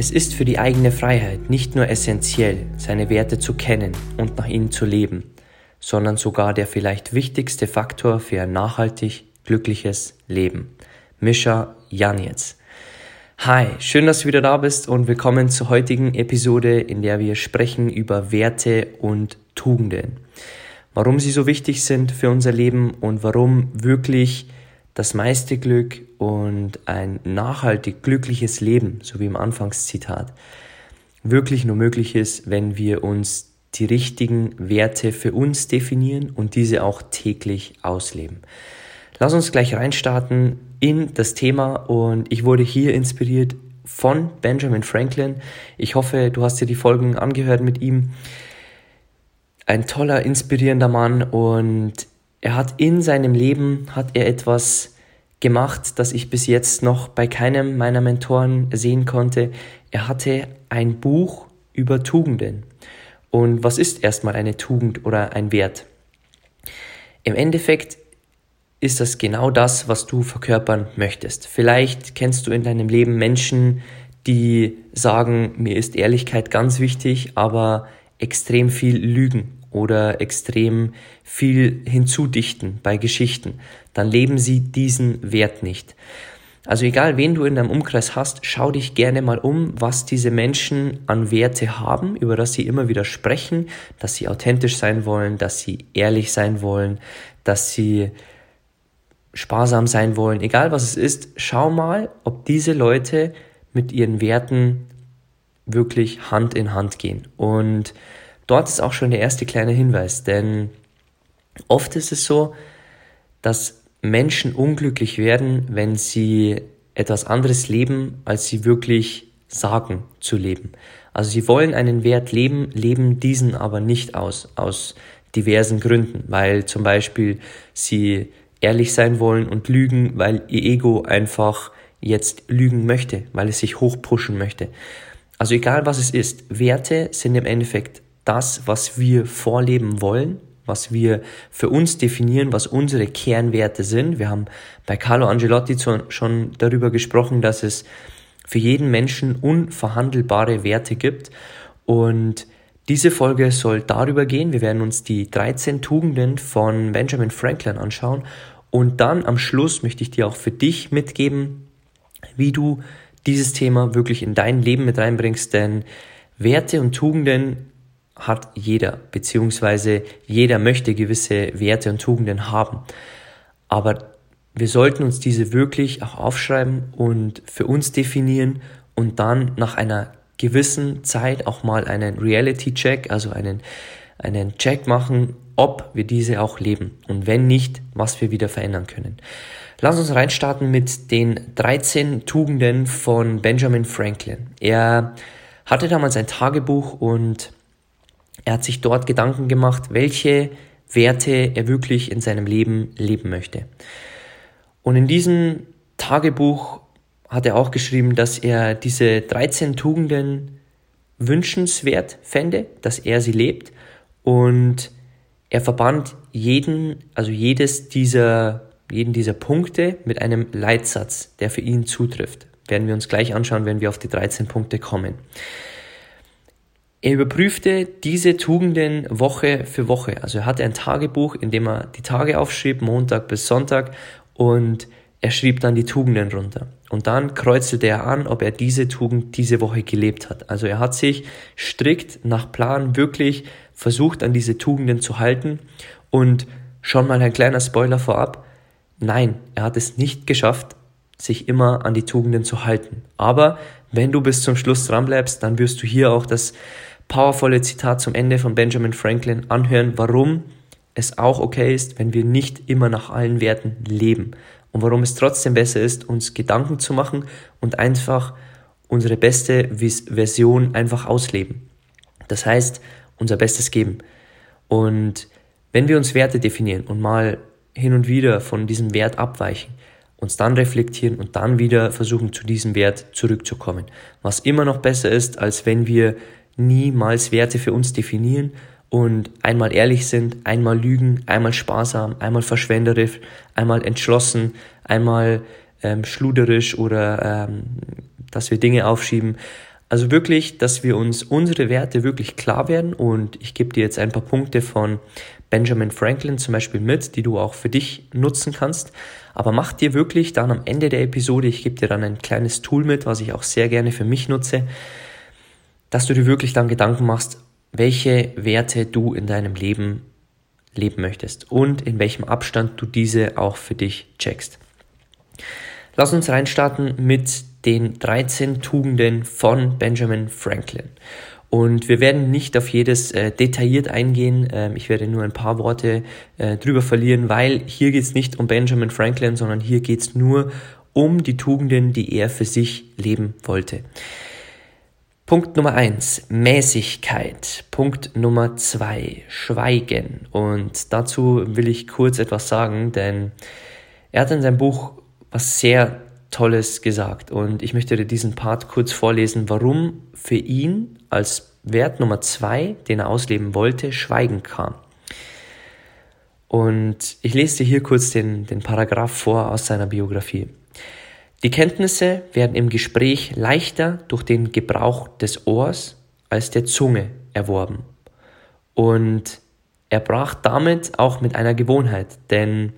Es ist für die eigene Freiheit nicht nur essentiell, seine Werte zu kennen und nach ihnen zu leben, sondern sogar der vielleicht wichtigste Faktor für ein nachhaltig glückliches Leben. Mischa Janetz. Hi, schön, dass du wieder da bist und willkommen zur heutigen Episode, in der wir sprechen über Werte und Tugenden. Warum sie so wichtig sind für unser Leben und warum wirklich das meiste Glück und ein nachhaltig glückliches Leben, so wie im Anfangszitat, wirklich nur möglich ist, wenn wir uns die richtigen Werte für uns definieren und diese auch täglich ausleben. Lass uns gleich reinstarten in das Thema und ich wurde hier inspiriert von Benjamin Franklin. Ich hoffe, du hast dir die Folgen angehört mit ihm. Ein toller, inspirierender Mann und er hat in seinem Leben hat er etwas gemacht, das ich bis jetzt noch bei keinem meiner Mentoren sehen konnte. Er hatte ein Buch über Tugenden. Und was ist erstmal eine Tugend oder ein Wert? Im Endeffekt ist das genau das, was du verkörpern möchtest. Vielleicht kennst du in deinem Leben Menschen, die sagen, mir ist Ehrlichkeit ganz wichtig, aber extrem viel lügen oder extrem viel hinzudichten bei Geschichten, dann leben sie diesen Wert nicht. Also egal, wen du in deinem Umkreis hast, schau dich gerne mal um, was diese Menschen an Werte haben, über das sie immer wieder sprechen, dass sie authentisch sein wollen, dass sie ehrlich sein wollen, dass sie sparsam sein wollen, egal was es ist, schau mal, ob diese Leute mit ihren Werten wirklich Hand in Hand gehen. Und dort ist auch schon der erste kleine Hinweis, denn oft ist es so, dass Menschen unglücklich werden, wenn sie etwas anderes leben, als sie wirklich sagen zu leben. Also sie wollen einen Wert leben, leben diesen aber nicht aus, aus diversen Gründen, weil zum Beispiel sie ehrlich sein wollen und lügen, weil ihr Ego einfach jetzt lügen möchte, weil es sich hochpushen möchte. Also egal was es ist, Werte sind im Endeffekt das, was wir vorleben wollen, was wir für uns definieren, was unsere Kernwerte sind. Wir haben bei Carlo Angelotti schon darüber gesprochen, dass es für jeden Menschen unverhandelbare Werte gibt. Und diese Folge soll darüber gehen. Wir werden uns die 13 Tugenden von Benjamin Franklin anschauen. Und dann am Schluss möchte ich dir auch für dich mitgeben, wie du dieses Thema wirklich in dein Leben mit reinbringst. Denn Werte und Tugenden hat jeder, beziehungsweise jeder möchte gewisse Werte und Tugenden haben. Aber wir sollten uns diese wirklich auch aufschreiben und für uns definieren und dann nach einer gewissen Zeit auch mal einen Reality-Check, also einen, einen Check machen, ob wir diese auch leben und wenn nicht, was wir wieder verändern können. Lass uns reinstarten mit den 13 Tugenden von Benjamin Franklin. Er hatte damals ein Tagebuch und er hat sich dort Gedanken gemacht, welche Werte er wirklich in seinem Leben leben möchte. Und in diesem Tagebuch hat er auch geschrieben, dass er diese 13 Tugenden wünschenswert fände, dass er sie lebt und er verband jeden, also jedes dieser, jeden dieser Punkte mit einem Leitsatz, der für ihn zutrifft. Werden wir uns gleich anschauen, wenn wir auf die 13 Punkte kommen. Er überprüfte diese Tugenden Woche für Woche. Also er hatte ein Tagebuch, in dem er die Tage aufschrieb, Montag bis Sonntag, und er schrieb dann die Tugenden runter. Und dann kreuzelte er an, ob er diese Tugend diese Woche gelebt hat. Also er hat sich strikt nach Plan wirklich versucht, an diese Tugenden zu halten. Und schon mal ein kleiner Spoiler vorab. Nein, er hat es nicht geschafft, sich immer an die Tugenden zu halten. Aber wenn du bis zum Schluss dran bleibst, dann wirst du hier auch das powervolle Zitat zum Ende von Benjamin Franklin anhören, warum es auch okay ist, wenn wir nicht immer nach allen Werten leben und warum es trotzdem besser ist, uns Gedanken zu machen und einfach unsere beste Version einfach ausleben. Das heißt, unser Bestes geben. Und wenn wir uns Werte definieren und mal hin und wieder von diesem Wert abweichen, uns dann reflektieren und dann wieder versuchen, zu diesem Wert zurückzukommen. Was immer noch besser ist, als wenn wir niemals Werte für uns definieren und einmal ehrlich sind, einmal lügen, einmal sparsam, einmal verschwenderisch, einmal entschlossen, einmal ähm, schluderisch oder ähm, dass wir Dinge aufschieben. Also wirklich, dass wir uns unsere Werte wirklich klar werden und ich gebe dir jetzt ein paar Punkte von Benjamin Franklin zum Beispiel mit, die du auch für dich nutzen kannst. Aber mach dir wirklich dann am Ende der Episode, ich gebe dir dann ein kleines Tool mit, was ich auch sehr gerne für mich nutze, dass du dir wirklich dann Gedanken machst, welche Werte du in deinem Leben leben möchtest und in welchem Abstand du diese auch für dich checkst. Lass uns reinstarten mit den 13 Tugenden von Benjamin Franklin. Und wir werden nicht auf jedes äh, detailliert eingehen. Ähm, ich werde nur ein paar Worte äh, drüber verlieren, weil hier geht es nicht um Benjamin Franklin, sondern hier geht es nur um die Tugenden, die er für sich leben wollte. Punkt Nummer eins, Mäßigkeit. Punkt Nummer zwei, Schweigen. Und dazu will ich kurz etwas sagen, denn er hat in seinem Buch was sehr Tolles gesagt. Und ich möchte dir diesen Part kurz vorlesen, warum für ihn als Wert Nummer zwei, den er ausleben wollte, Schweigen kam. Und ich lese dir hier kurz den, den Paragraph vor aus seiner Biografie. Die Kenntnisse werden im Gespräch leichter durch den Gebrauch des Ohrs als der Zunge erworben. Und er brach damit auch mit einer Gewohnheit, denn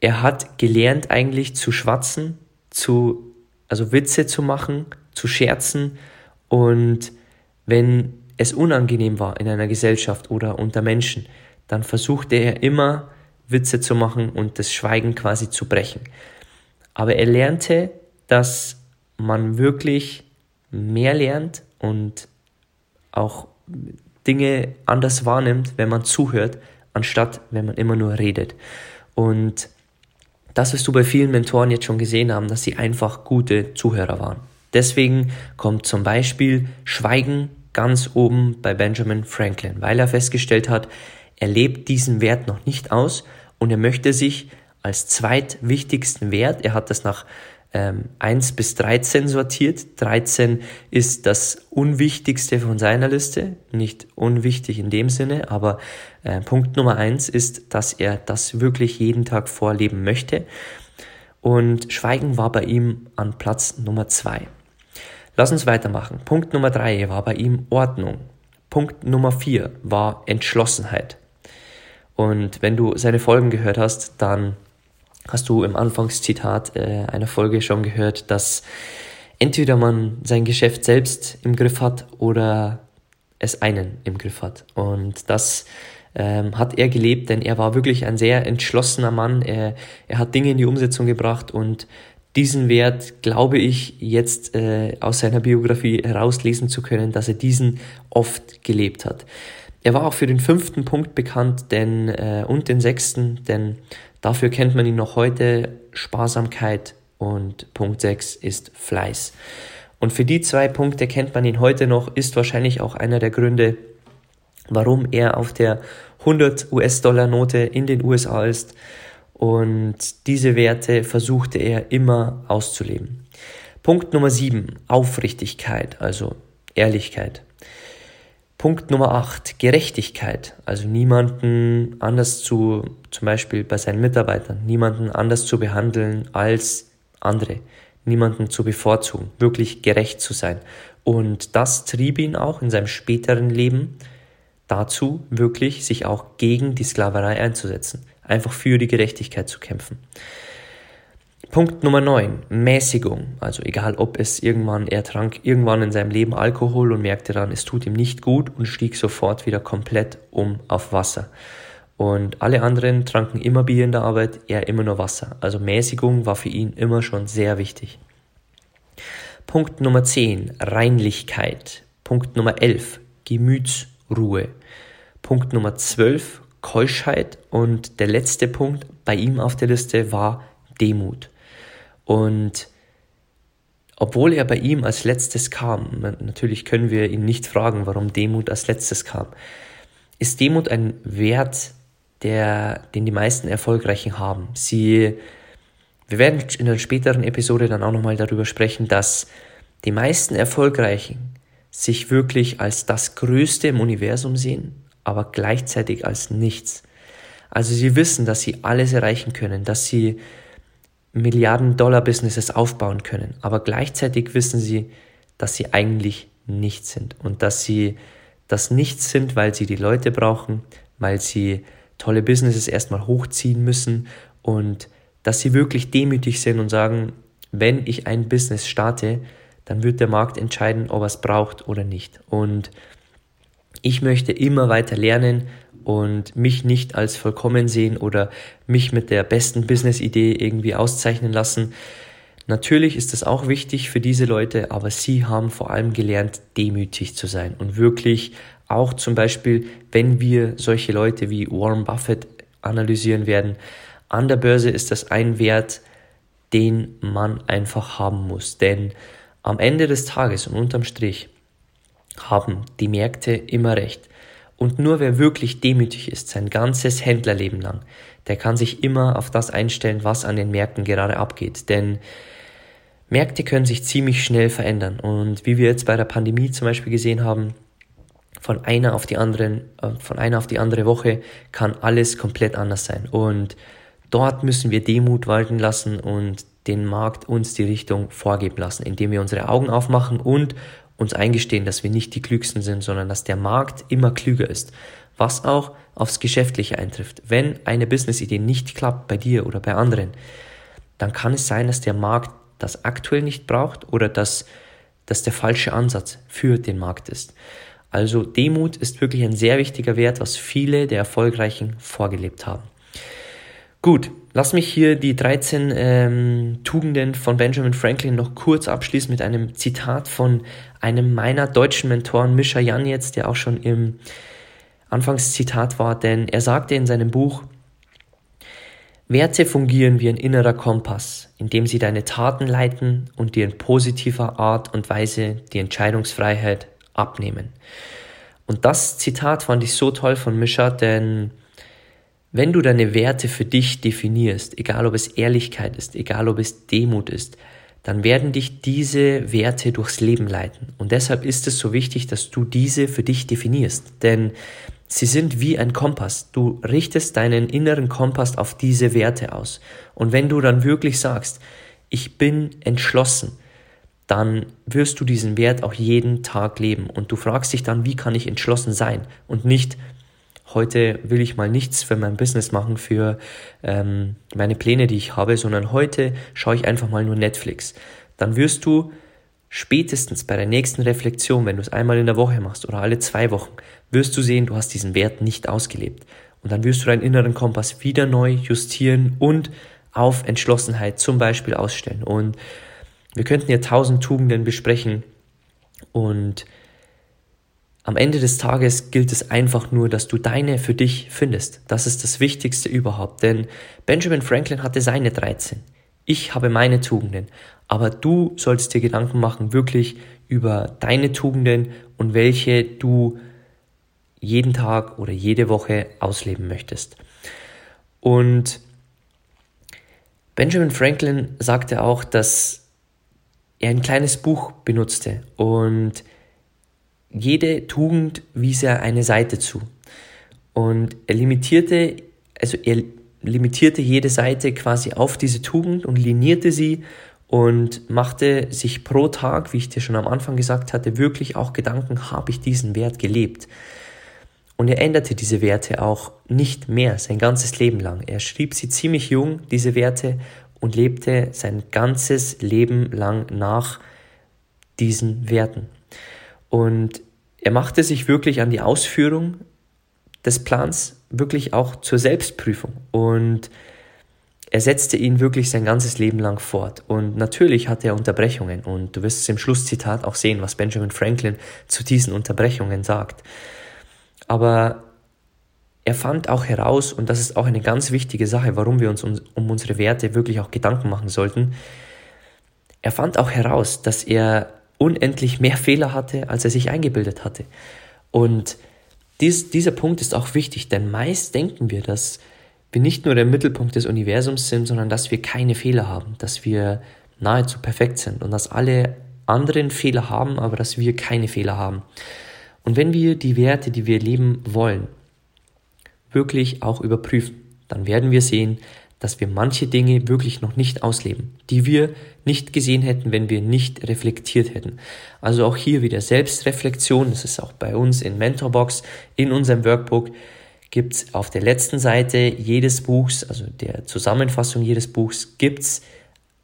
er hat gelernt eigentlich zu schwatzen, zu, also Witze zu machen, zu scherzen und wenn es unangenehm war in einer Gesellschaft oder unter Menschen, dann versuchte er immer Witze zu machen und das Schweigen quasi zu brechen. Aber er lernte, dass man wirklich mehr lernt und auch Dinge anders wahrnimmt, wenn man zuhört, anstatt wenn man immer nur redet. Und das wirst du bei vielen Mentoren jetzt schon gesehen haben, dass sie einfach gute Zuhörer waren. Deswegen kommt zum Beispiel Schweigen ganz oben bei Benjamin Franklin, weil er festgestellt hat, er lebt diesen Wert noch nicht aus und er möchte sich als zweitwichtigsten Wert. Er hat das nach ähm, 1 bis 13 sortiert. 13 ist das Unwichtigste von seiner Liste. Nicht unwichtig in dem Sinne, aber äh, Punkt Nummer 1 ist, dass er das wirklich jeden Tag vorleben möchte. Und Schweigen war bei ihm an Platz Nummer 2. Lass uns weitermachen. Punkt Nummer 3 war bei ihm Ordnung. Punkt Nummer 4 war Entschlossenheit. Und wenn du seine Folgen gehört hast, dann hast du im Anfangszitat äh, einer Folge schon gehört, dass entweder man sein Geschäft selbst im Griff hat oder es einen im Griff hat. Und das ähm, hat er gelebt, denn er war wirklich ein sehr entschlossener Mann. Er, er hat Dinge in die Umsetzung gebracht und diesen Wert, glaube ich, jetzt äh, aus seiner Biografie herauslesen zu können, dass er diesen oft gelebt hat. Er war auch für den fünften Punkt bekannt denn, äh, und den sechsten, denn Dafür kennt man ihn noch heute Sparsamkeit und Punkt 6 ist Fleiß. Und für die zwei Punkte kennt man ihn heute noch, ist wahrscheinlich auch einer der Gründe, warum er auf der 100 US-Dollar Note in den USA ist. Und diese Werte versuchte er immer auszuleben. Punkt Nummer 7, Aufrichtigkeit, also Ehrlichkeit. Punkt Nummer 8, Gerechtigkeit. Also niemanden anders zu, zum Beispiel bei seinen Mitarbeitern, niemanden anders zu behandeln als andere, niemanden zu bevorzugen, wirklich gerecht zu sein. Und das trieb ihn auch in seinem späteren Leben dazu, wirklich sich auch gegen die Sklaverei einzusetzen, einfach für die Gerechtigkeit zu kämpfen. Punkt Nummer 9, Mäßigung. Also egal, ob es irgendwann, er trank irgendwann in seinem Leben Alkohol und merkte dann, es tut ihm nicht gut und stieg sofort wieder komplett um auf Wasser. Und alle anderen tranken immer Bier in der Arbeit, er immer nur Wasser. Also Mäßigung war für ihn immer schon sehr wichtig. Punkt Nummer 10, Reinlichkeit. Punkt Nummer 11, Gemütsruhe. Punkt Nummer 12, Keuschheit. Und der letzte Punkt bei ihm auf der Liste war Demut. Und obwohl er bei ihm als letztes kam, natürlich können wir ihn nicht fragen, warum Demut als letztes kam, ist Demut ein Wert, der, den die meisten Erfolgreichen haben. Sie, wir werden in einer späteren Episode dann auch nochmal darüber sprechen, dass die meisten Erfolgreichen sich wirklich als das Größte im Universum sehen, aber gleichzeitig als nichts. Also sie wissen, dass sie alles erreichen können, dass sie Milliarden-Dollar-Businesses aufbauen können. Aber gleichzeitig wissen sie, dass sie eigentlich nichts sind und dass sie das Nichts sind, weil sie die Leute brauchen, weil sie tolle Businesses erstmal hochziehen müssen und dass sie wirklich demütig sind und sagen, wenn ich ein Business starte, dann wird der Markt entscheiden, ob er es braucht oder nicht. Und ich möchte immer weiter lernen und mich nicht als vollkommen sehen oder mich mit der besten Business-Idee irgendwie auszeichnen lassen. Natürlich ist das auch wichtig für diese Leute, aber sie haben vor allem gelernt, demütig zu sein und wirklich auch zum Beispiel, wenn wir solche Leute wie Warren Buffett analysieren werden, an der Börse ist das ein Wert, den man einfach haben muss. Denn am Ende des Tages und unterm Strich haben die Märkte immer recht. Und nur wer wirklich demütig ist, sein ganzes Händlerleben lang, der kann sich immer auf das einstellen, was an den Märkten gerade abgeht. Denn Märkte können sich ziemlich schnell verändern. Und wie wir jetzt bei der Pandemie zum Beispiel gesehen haben, von einer auf die anderen, äh, von einer auf die andere Woche kann alles komplett anders sein. Und dort müssen wir Demut walten lassen und den Markt uns die Richtung vorgeben lassen, indem wir unsere Augen aufmachen und uns eingestehen, dass wir nicht die Klügsten sind, sondern dass der Markt immer klüger ist. Was auch aufs Geschäftliche eintrifft. Wenn eine Business-Idee nicht klappt bei dir oder bei anderen, dann kann es sein, dass der Markt das aktuell nicht braucht oder dass das der falsche Ansatz für den Markt ist. Also Demut ist wirklich ein sehr wichtiger Wert, was viele der Erfolgreichen vorgelebt haben. Gut, lass mich hier die 13 ähm, Tugenden von Benjamin Franklin noch kurz abschließen mit einem Zitat von einem meiner deutschen Mentoren, Mischa Jan jetzt, der auch schon im Anfangszitat war, denn er sagte in seinem Buch, Werte fungieren wie ein innerer Kompass, in dem sie deine Taten leiten und dir in positiver Art und Weise die Entscheidungsfreiheit abnehmen. Und das Zitat fand ich so toll von Mischa, denn wenn du deine Werte für dich definierst, egal ob es Ehrlichkeit ist, egal ob es Demut ist, dann werden dich diese Werte durchs Leben leiten. Und deshalb ist es so wichtig, dass du diese für dich definierst. Denn sie sind wie ein Kompass. Du richtest deinen inneren Kompass auf diese Werte aus. Und wenn du dann wirklich sagst, ich bin entschlossen, dann wirst du diesen Wert auch jeden Tag leben. Und du fragst dich dann, wie kann ich entschlossen sein? Und nicht, heute will ich mal nichts für mein Business machen, für ähm, meine Pläne, die ich habe, sondern heute schaue ich einfach mal nur Netflix. Dann wirst du spätestens bei der nächsten Reflexion, wenn du es einmal in der Woche machst oder alle zwei Wochen, wirst du sehen, du hast diesen Wert nicht ausgelebt. Und dann wirst du deinen inneren Kompass wieder neu justieren und auf Entschlossenheit zum Beispiel ausstellen. Und wir könnten ja tausend Tugenden besprechen und am Ende des Tages gilt es einfach nur, dass du deine für dich findest. Das ist das Wichtigste überhaupt. Denn Benjamin Franklin hatte seine 13. Ich habe meine Tugenden. Aber du sollst dir Gedanken machen, wirklich über deine Tugenden und welche du jeden Tag oder jede Woche ausleben möchtest. Und Benjamin Franklin sagte auch, dass er ein kleines Buch benutzte und jede Tugend wies er eine Seite zu. Und er limitierte, also er limitierte jede Seite quasi auf diese Tugend und linierte sie und machte sich pro Tag, wie ich dir schon am Anfang gesagt hatte, wirklich auch Gedanken, habe ich diesen Wert gelebt? Und er änderte diese Werte auch nicht mehr sein ganzes Leben lang. Er schrieb sie ziemlich jung, diese Werte, und lebte sein ganzes Leben lang nach diesen Werten. Und er machte sich wirklich an die Ausführung des Plans wirklich auch zur Selbstprüfung und er setzte ihn wirklich sein ganzes Leben lang fort. Und natürlich hatte er Unterbrechungen und du wirst es im Schlusszitat auch sehen, was Benjamin Franklin zu diesen Unterbrechungen sagt. Aber er fand auch heraus, und das ist auch eine ganz wichtige Sache, warum wir uns um, um unsere Werte wirklich auch Gedanken machen sollten, er fand auch heraus, dass er unendlich mehr Fehler hatte, als er sich eingebildet hatte. Und dies, dieser Punkt ist auch wichtig, denn meist denken wir, dass wir nicht nur der Mittelpunkt des Universums sind, sondern dass wir keine Fehler haben, dass wir nahezu perfekt sind und dass alle anderen Fehler haben, aber dass wir keine Fehler haben. Und wenn wir die Werte, die wir leben wollen, wirklich auch überprüfen, dann werden wir sehen, dass wir manche Dinge wirklich noch nicht ausleben, die wir nicht gesehen hätten, wenn wir nicht reflektiert hätten. Also auch hier wieder Selbstreflexion, das ist auch bei uns in Mentorbox, in unserem Workbook, gibt's auf der letzten Seite jedes Buchs, also der Zusammenfassung jedes Buchs, gibt's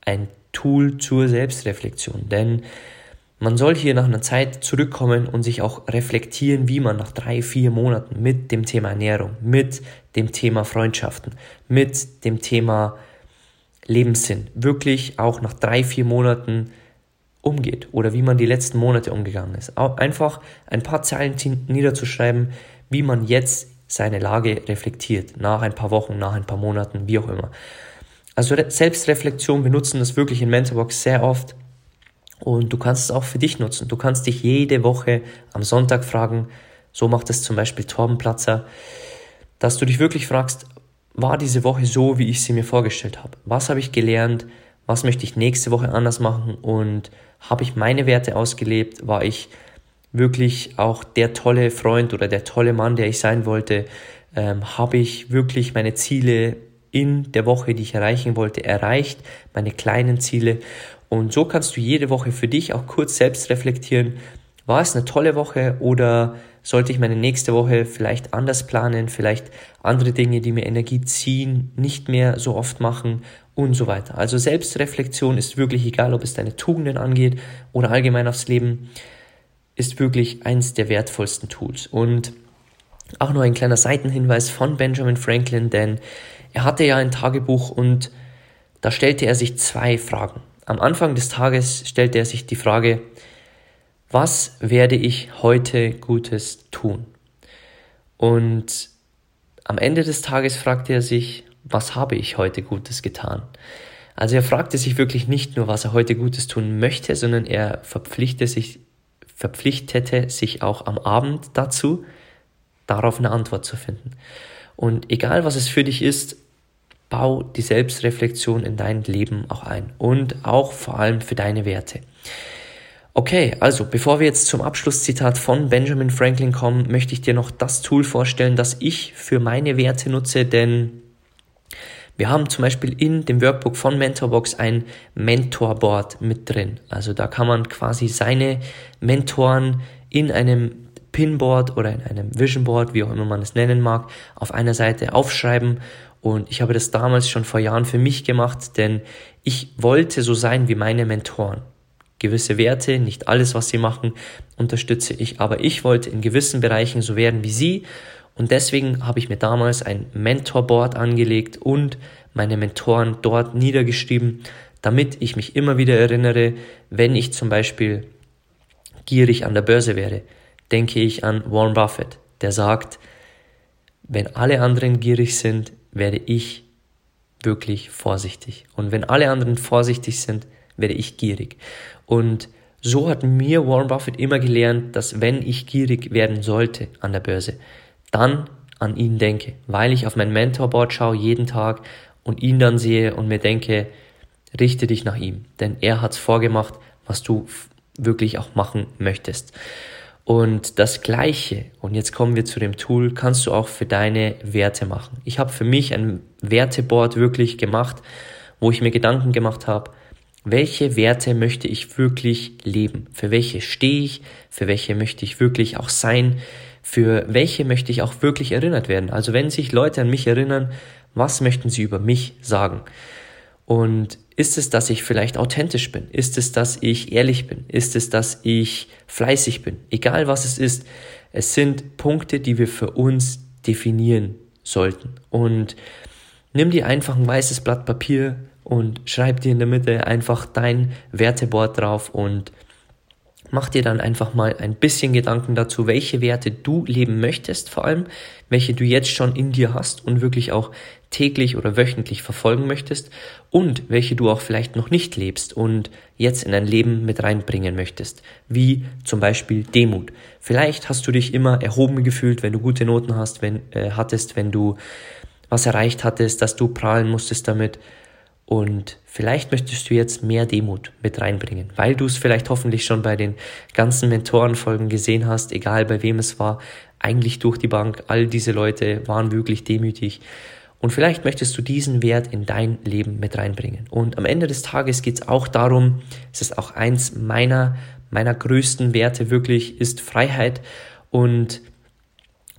ein Tool zur Selbstreflexion. Denn man soll hier nach einer Zeit zurückkommen und sich auch reflektieren, wie man nach drei, vier Monaten mit dem Thema Ernährung, mit dem Thema Freundschaften, mit dem Thema Lebenssinn wirklich auch nach drei, vier Monaten umgeht oder wie man die letzten Monate umgegangen ist. Einfach ein paar Zeilen niederzuschreiben, wie man jetzt seine Lage reflektiert, nach ein paar Wochen, nach ein paar Monaten, wie auch immer. Also Selbstreflexion, wir nutzen das wirklich in Mentorbox sehr oft und du kannst es auch für dich nutzen. Du kannst dich jede Woche am Sonntag fragen, so macht es zum Beispiel Torben Platzer, dass du dich wirklich fragst, war diese Woche so, wie ich sie mir vorgestellt habe? Was habe ich gelernt? Was möchte ich nächste Woche anders machen? Und habe ich meine Werte ausgelebt? War ich wirklich auch der tolle Freund oder der tolle Mann, der ich sein wollte? Ähm, habe ich wirklich meine Ziele in der Woche, die ich erreichen wollte, erreicht? Meine kleinen Ziele? Und so kannst du jede Woche für dich auch kurz selbst reflektieren, war es eine tolle Woche oder sollte ich meine nächste Woche vielleicht anders planen, vielleicht andere Dinge, die mir Energie ziehen, nicht mehr so oft machen und so weiter. Also Selbstreflexion ist wirklich egal, ob es deine Tugenden angeht oder allgemein aufs Leben, ist wirklich eins der wertvollsten Tools. Und auch nur ein kleiner Seitenhinweis von Benjamin Franklin, denn er hatte ja ein Tagebuch und da stellte er sich zwei Fragen. Am Anfang des Tages stellte er sich die Frage, was werde ich heute Gutes tun? Und am Ende des Tages fragte er sich, was habe ich heute Gutes getan? Also er fragte sich wirklich nicht nur, was er heute Gutes tun möchte, sondern er verpflichtete sich, verpflichtete sich auch am Abend dazu, darauf eine Antwort zu finden. Und egal was es für dich ist, Bau die Selbstreflexion in dein Leben auch ein und auch vor allem für deine Werte. Okay, also bevor wir jetzt zum Abschlusszitat von Benjamin Franklin kommen, möchte ich dir noch das Tool vorstellen, das ich für meine Werte nutze, denn wir haben zum Beispiel in dem Workbook von Mentorbox ein Mentorboard mit drin. Also da kann man quasi seine Mentoren in einem Pinboard oder in einem Visionboard, wie auch immer man es nennen mag, auf einer Seite aufschreiben und ich habe das damals schon vor Jahren für mich gemacht, denn ich wollte so sein wie meine Mentoren. Gewisse Werte, nicht alles, was sie machen, unterstütze ich, aber ich wollte in gewissen Bereichen so werden wie sie. Und deswegen habe ich mir damals ein Mentorboard angelegt und meine Mentoren dort niedergeschrieben, damit ich mich immer wieder erinnere, wenn ich zum Beispiel gierig an der Börse wäre, denke ich an Warren Buffett, der sagt, wenn alle anderen gierig sind, werde ich wirklich vorsichtig. Und wenn alle anderen vorsichtig sind, werde ich gierig. Und so hat mir Warren Buffett immer gelernt, dass wenn ich gierig werden sollte an der Börse, dann an ihn denke, weil ich auf mein Mentorboard schaue jeden Tag und ihn dann sehe und mir denke, richte dich nach ihm, denn er hat's vorgemacht, was du wirklich auch machen möchtest. Und das Gleiche, und jetzt kommen wir zu dem Tool, kannst du auch für deine Werte machen. Ich habe für mich ein Werteboard wirklich gemacht, wo ich mir Gedanken gemacht habe, welche Werte möchte ich wirklich leben? Für welche stehe ich? Für welche möchte ich wirklich auch sein? Für welche möchte ich auch wirklich erinnert werden? Also wenn sich Leute an mich erinnern, was möchten sie über mich sagen? Und ist es, dass ich vielleicht authentisch bin? Ist es, dass ich ehrlich bin? Ist es, dass ich fleißig bin? Egal was es ist, es sind Punkte, die wir für uns definieren sollten. Und nimm dir einfach ein weißes Blatt Papier und schreib dir in der Mitte einfach dein Werteboard drauf und Mach dir dann einfach mal ein bisschen Gedanken dazu, welche Werte du leben möchtest, vor allem, welche du jetzt schon in dir hast und wirklich auch täglich oder wöchentlich verfolgen möchtest und welche du auch vielleicht noch nicht lebst und jetzt in dein Leben mit reinbringen möchtest, wie zum Beispiel Demut. Vielleicht hast du dich immer erhoben gefühlt, wenn du gute Noten hast, wenn, äh, hattest, wenn du was erreicht hattest, dass du prahlen musstest damit und vielleicht möchtest du jetzt mehr Demut mit reinbringen, weil du es vielleicht hoffentlich schon bei den ganzen Mentorenfolgen gesehen hast, egal bei wem es war, eigentlich durch die Bank, all diese Leute waren wirklich demütig. Und vielleicht möchtest du diesen Wert in dein Leben mit reinbringen. Und am Ende des Tages geht es auch darum, es ist auch eins meiner, meiner größten Werte wirklich, ist Freiheit. Und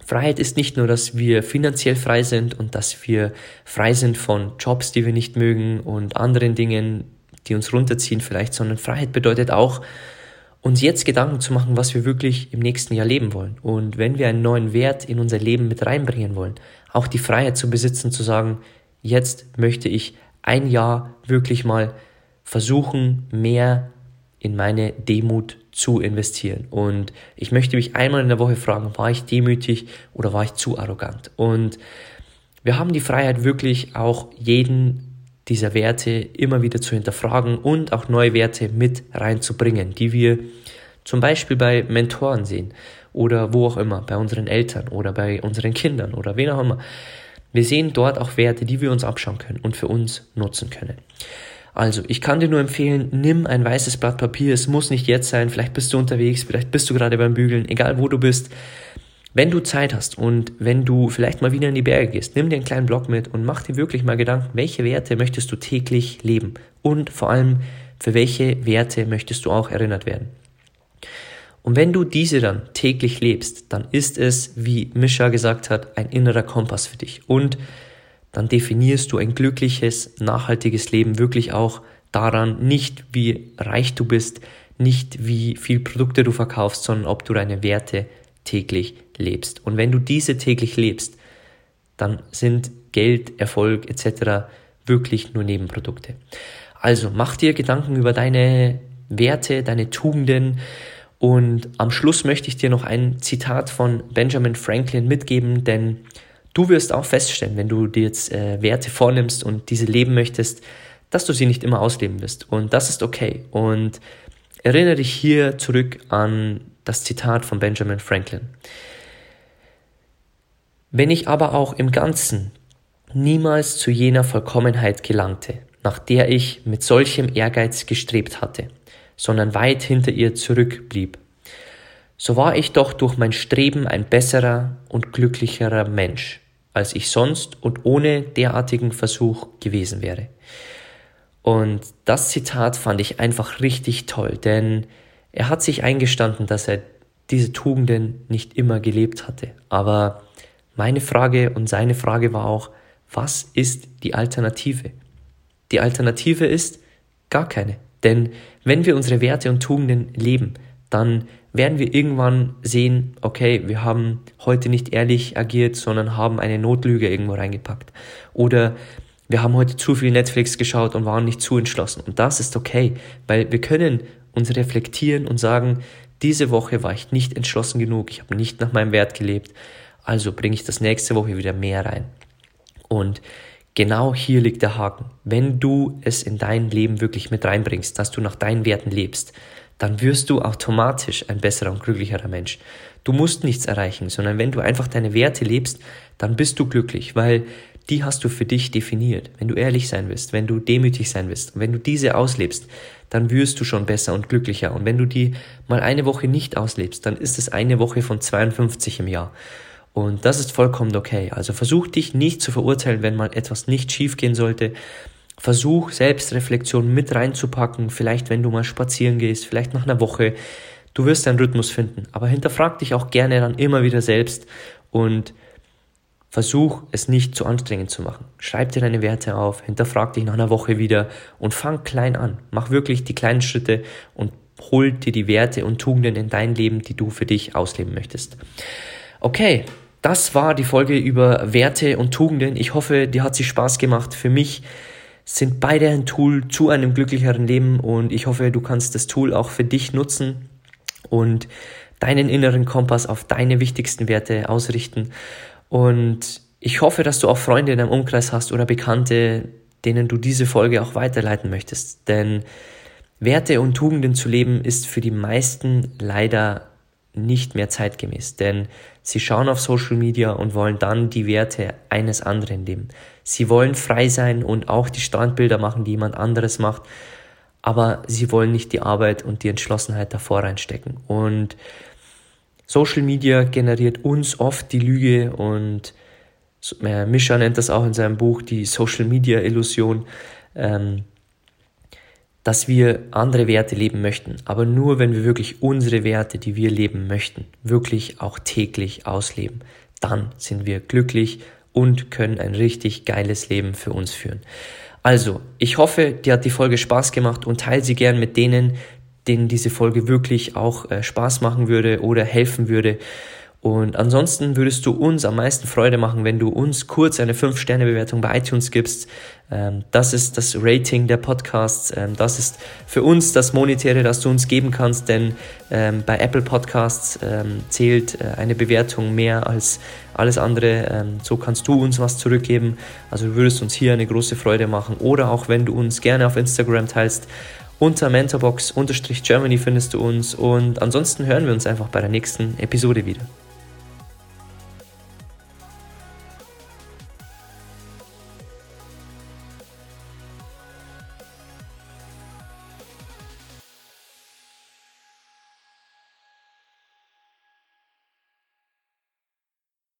Freiheit ist nicht nur, dass wir finanziell frei sind und dass wir frei sind von Jobs, die wir nicht mögen und anderen Dingen, die uns runterziehen vielleicht, sondern Freiheit bedeutet auch, uns jetzt Gedanken zu machen, was wir wirklich im nächsten Jahr leben wollen. Und wenn wir einen neuen Wert in unser Leben mit reinbringen wollen, auch die Freiheit zu besitzen, zu sagen, jetzt möchte ich ein Jahr wirklich mal versuchen, mehr in meine Demut zu investieren. Und ich möchte mich einmal in der Woche fragen, war ich demütig oder war ich zu arrogant? Und wir haben die Freiheit wirklich auch jeden dieser Werte immer wieder zu hinterfragen und auch neue Werte mit reinzubringen, die wir zum Beispiel bei Mentoren sehen oder wo auch immer, bei unseren Eltern oder bei unseren Kindern oder wen auch immer. Wir sehen dort auch Werte, die wir uns abschauen können und für uns nutzen können. Also, ich kann dir nur empfehlen, nimm ein weißes Blatt Papier. Es muss nicht jetzt sein. Vielleicht bist du unterwegs, vielleicht bist du gerade beim Bügeln, egal wo du bist. Wenn du Zeit hast und wenn du vielleicht mal wieder in die Berge gehst, nimm dir einen kleinen Block mit und mach dir wirklich mal Gedanken, welche Werte möchtest du täglich leben? Und vor allem, für welche Werte möchtest du auch erinnert werden? Und wenn du diese dann täglich lebst, dann ist es, wie Mischa gesagt hat, ein innerer Kompass für dich. Und dann definierst du ein glückliches, nachhaltiges Leben wirklich auch daran, nicht wie reich du bist, nicht wie viel Produkte du verkaufst, sondern ob du deine Werte täglich lebst. Und wenn du diese täglich lebst, dann sind Geld, Erfolg etc. wirklich nur Nebenprodukte. Also mach dir Gedanken über deine Werte, deine Tugenden. Und am Schluss möchte ich dir noch ein Zitat von Benjamin Franklin mitgeben, denn Du wirst auch feststellen, wenn du dir jetzt äh, Werte vornimmst und diese leben möchtest, dass du sie nicht immer ausleben wirst. Und das ist okay. Und erinnere dich hier zurück an das Zitat von Benjamin Franklin. Wenn ich aber auch im Ganzen niemals zu jener Vollkommenheit gelangte, nach der ich mit solchem Ehrgeiz gestrebt hatte, sondern weit hinter ihr zurückblieb, so war ich doch durch mein Streben ein besserer und glücklicherer Mensch, als ich sonst und ohne derartigen Versuch gewesen wäre. Und das Zitat fand ich einfach richtig toll, denn er hat sich eingestanden, dass er diese Tugenden nicht immer gelebt hatte. Aber meine Frage und seine Frage war auch, was ist die Alternative? Die Alternative ist gar keine. Denn wenn wir unsere Werte und Tugenden leben, dann werden wir irgendwann sehen, okay, wir haben heute nicht ehrlich agiert, sondern haben eine Notlüge irgendwo reingepackt. Oder wir haben heute zu viel Netflix geschaut und waren nicht zu entschlossen. Und das ist okay, weil wir können uns reflektieren und sagen, diese Woche war ich nicht entschlossen genug, ich habe nicht nach meinem Wert gelebt, also bringe ich das nächste Woche wieder mehr rein. Und genau hier liegt der Haken. Wenn du es in dein Leben wirklich mit reinbringst, dass du nach deinen Werten lebst, dann wirst du automatisch ein besserer und glücklicherer Mensch. Du musst nichts erreichen, sondern wenn du einfach deine Werte lebst, dann bist du glücklich, weil die hast du für dich definiert. Wenn du ehrlich sein willst, wenn du demütig sein willst, wenn du diese auslebst, dann wirst du schon besser und glücklicher. Und wenn du die mal eine Woche nicht auslebst, dann ist es eine Woche von 52 im Jahr. Und das ist vollkommen okay. Also versuch dich nicht zu verurteilen, wenn mal etwas nicht schief gehen sollte, Versuch Selbstreflexion mit reinzupacken, vielleicht wenn du mal spazieren gehst, vielleicht nach einer Woche. Du wirst deinen Rhythmus finden, aber hinterfrag dich auch gerne dann immer wieder selbst und versuch es nicht zu anstrengend zu machen. Schreib dir deine Werte auf, hinterfrag dich nach einer Woche wieder und fang klein an. Mach wirklich die kleinen Schritte und hol dir die Werte und Tugenden in dein Leben, die du für dich ausleben möchtest. Okay, das war die Folge über Werte und Tugenden. Ich hoffe, dir hat sie Spaß gemacht. Für mich sind beide ein Tool zu einem glücklicheren Leben und ich hoffe, du kannst das Tool auch für dich nutzen. und deinen inneren Kompass auf deine wichtigsten Werte ausrichten. Und ich hoffe, dass du auch Freunde in deinem Umkreis hast oder Bekannte, denen du diese Folge auch weiterleiten möchtest. Denn Werte und Tugenden zu leben ist für die meisten leider nicht mehr zeitgemäß, denn sie schauen auf Social Media und wollen dann die Werte eines anderen leben. Sie wollen frei sein und auch die Standbilder machen, die jemand anderes macht, aber sie wollen nicht die Arbeit und die Entschlossenheit davor reinstecken. Und Social Media generiert uns oft die Lüge und äh, Mischa nennt das auch in seinem Buch die Social Media Illusion. Ähm, dass wir andere Werte leben möchten, aber nur wenn wir wirklich unsere Werte, die wir leben möchten, wirklich auch täglich ausleben, dann sind wir glücklich und können ein richtig geiles Leben für uns führen. Also, ich hoffe, dir hat die Folge Spaß gemacht und teile sie gern mit denen, denen diese Folge wirklich auch äh, Spaß machen würde oder helfen würde. Und ansonsten würdest du uns am meisten Freude machen, wenn du uns kurz eine 5-Sterne-Bewertung bei iTunes gibst. Ähm, das ist das Rating der Podcasts. Ähm, das ist für uns das Monetäre, das du uns geben kannst, denn ähm, bei Apple Podcasts zählt äh, eine Bewertung mehr als alles andere. so kannst du uns was zurückgeben. Also du würdest uns hier eine große Freude machen. Oder auch wenn du uns gerne auf Instagram teilst. Unter Mentorbox-Germany findest du uns. Und ansonsten hören wir uns einfach bei der nächsten Episode wieder.